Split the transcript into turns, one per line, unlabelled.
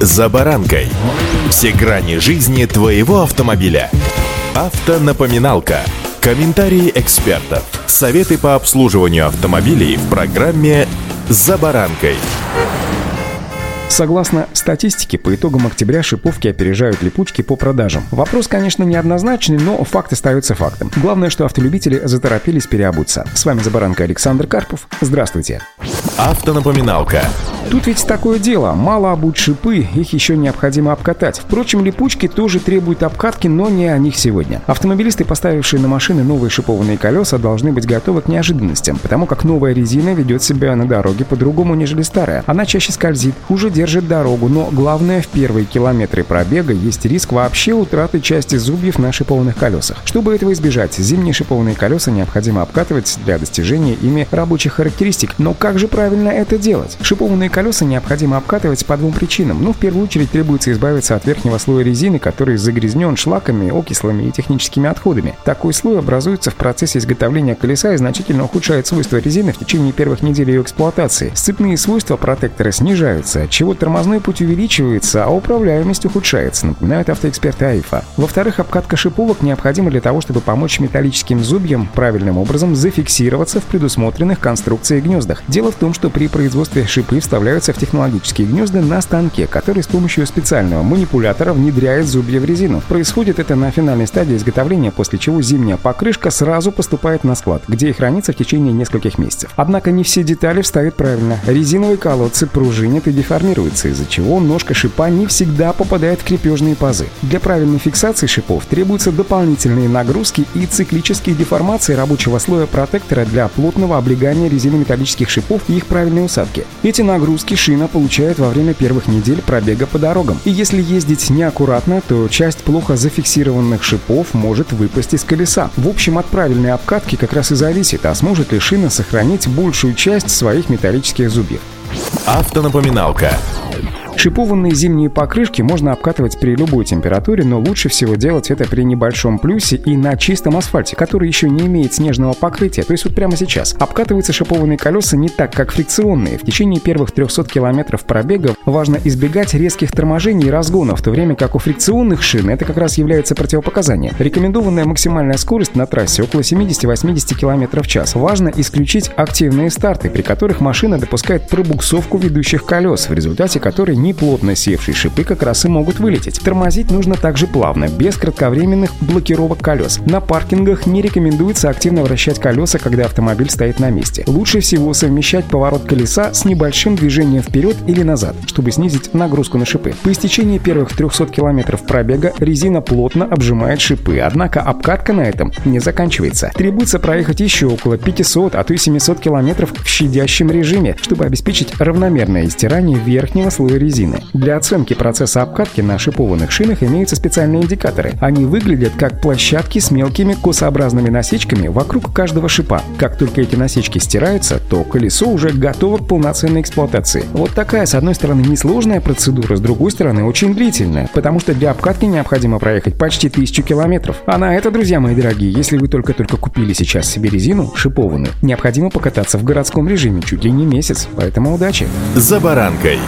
«За баранкой». Все грани жизни твоего автомобиля. Автонапоминалка. Комментарии экспертов. Советы по обслуживанию автомобилей в программе «За баранкой».
Согласно статистике, по итогам октября шиповки опережают липучки по продажам. Вопрос, конечно, неоднозначный, но факт остается фактом. Главное, что автолюбители заторопились переобуться. С вами «За баранкой» Александр Карпов. Здравствуйте.
Автонапоминалка.
Тут ведь такое дело. Мало обуть шипы, их еще необходимо обкатать. Впрочем, липучки тоже требуют обкатки, но не о них сегодня. Автомобилисты, поставившие на машины новые шипованные колеса, должны быть готовы к неожиданностям, потому как новая резина ведет себя на дороге по-другому, нежели старая. Она чаще скользит, хуже держит дорогу, но главное, в первые километры пробега есть риск вообще утраты части зубьев на шипованных колесах. Чтобы этого избежать, зимние шипованные колеса необходимо обкатывать для достижения ими рабочих характеристик. Но как же правильно это делать? Шипованные колеса необходимо обкатывать по двум причинам. Ну, в первую очередь требуется избавиться от верхнего слоя резины, который загрязнен шлаками, окислами и техническими отходами. Такой слой образуется в процессе изготовления колеса и значительно ухудшает свойства резины в течение первых недель ее эксплуатации. Сцепные свойства протектора снижаются, чего тормозной путь увеличивается, а управляемость ухудшается, напоминают автоэксперты АИФа. Во-вторых, обкатка шиповок необходима для того, чтобы помочь металлическим зубьям правильным образом зафиксироваться в предусмотренных конструкциях гнездах. Дело в том, что при производстве шипы вставляют вставляются в технологические гнезда на станке, который с помощью специального манипулятора внедряет зубья в резину. Происходит это на финальной стадии изготовления, после чего зимняя покрышка сразу поступает на склад, где и хранится в течение нескольких месяцев. Однако не все детали вставят правильно. Резиновые колодцы пружинят и деформируются, из-за чего ножка шипа не всегда попадает в крепежные пазы. Для правильной фиксации шипов требуются дополнительные нагрузки и циклические деформации рабочего слоя протектора для плотного облегания резины металлических шипов и их правильной усадки. Эти нагрузки нагрузки шина получает во время первых недель пробега по дорогам. И если ездить неаккуратно, то часть плохо зафиксированных шипов может выпасть из колеса. В общем, от правильной обкатки как раз и зависит, а сможет ли шина сохранить большую часть своих металлических зубьев.
Автонапоминалка.
Шипованные зимние покрышки можно обкатывать при любой температуре, но лучше всего делать это при небольшом плюсе и на чистом асфальте, который еще не имеет снежного покрытия. То есть вот прямо сейчас. Обкатываются шипованные колеса не так, как фрикционные. В течение первых 300 километров пробега важно избегать резких торможений и разгонов, в то время как у фрикционных шин это как раз является противопоказанием. Рекомендованная максимальная скорость на трассе около 70-80 км в час. Важно исключить активные старты, при которых машина допускает пробуксовку ведущих колес, в результате которой не неплотно севшие шипы как раз и могут вылететь. Тормозить нужно также плавно, без кратковременных блокировок колес. На паркингах не рекомендуется активно вращать колеса, когда автомобиль стоит на месте. Лучше всего совмещать поворот колеса с небольшим движением вперед или назад, чтобы снизить нагрузку на шипы. По истечении первых 300 километров пробега резина плотно обжимает шипы, однако обкатка на этом не заканчивается. Требуется проехать еще около 500, а то и 700 километров в щадящем режиме, чтобы обеспечить равномерное истирание верхнего слоя резины резины. Для оценки процесса обкатки на шипованных шинах имеются специальные индикаторы. Они выглядят как площадки с мелкими косообразными насечками вокруг каждого шипа. Как только эти насечки стираются, то колесо уже готово к полноценной эксплуатации. Вот такая, с одной стороны, несложная процедура, с другой стороны, очень длительная, потому что для обкатки необходимо проехать почти тысячу километров. А на это, друзья мои дорогие, если вы только-только купили сейчас себе резину шипованную, необходимо покататься в городском режиме чуть ли не месяц. Поэтому удачи!
За баранкой.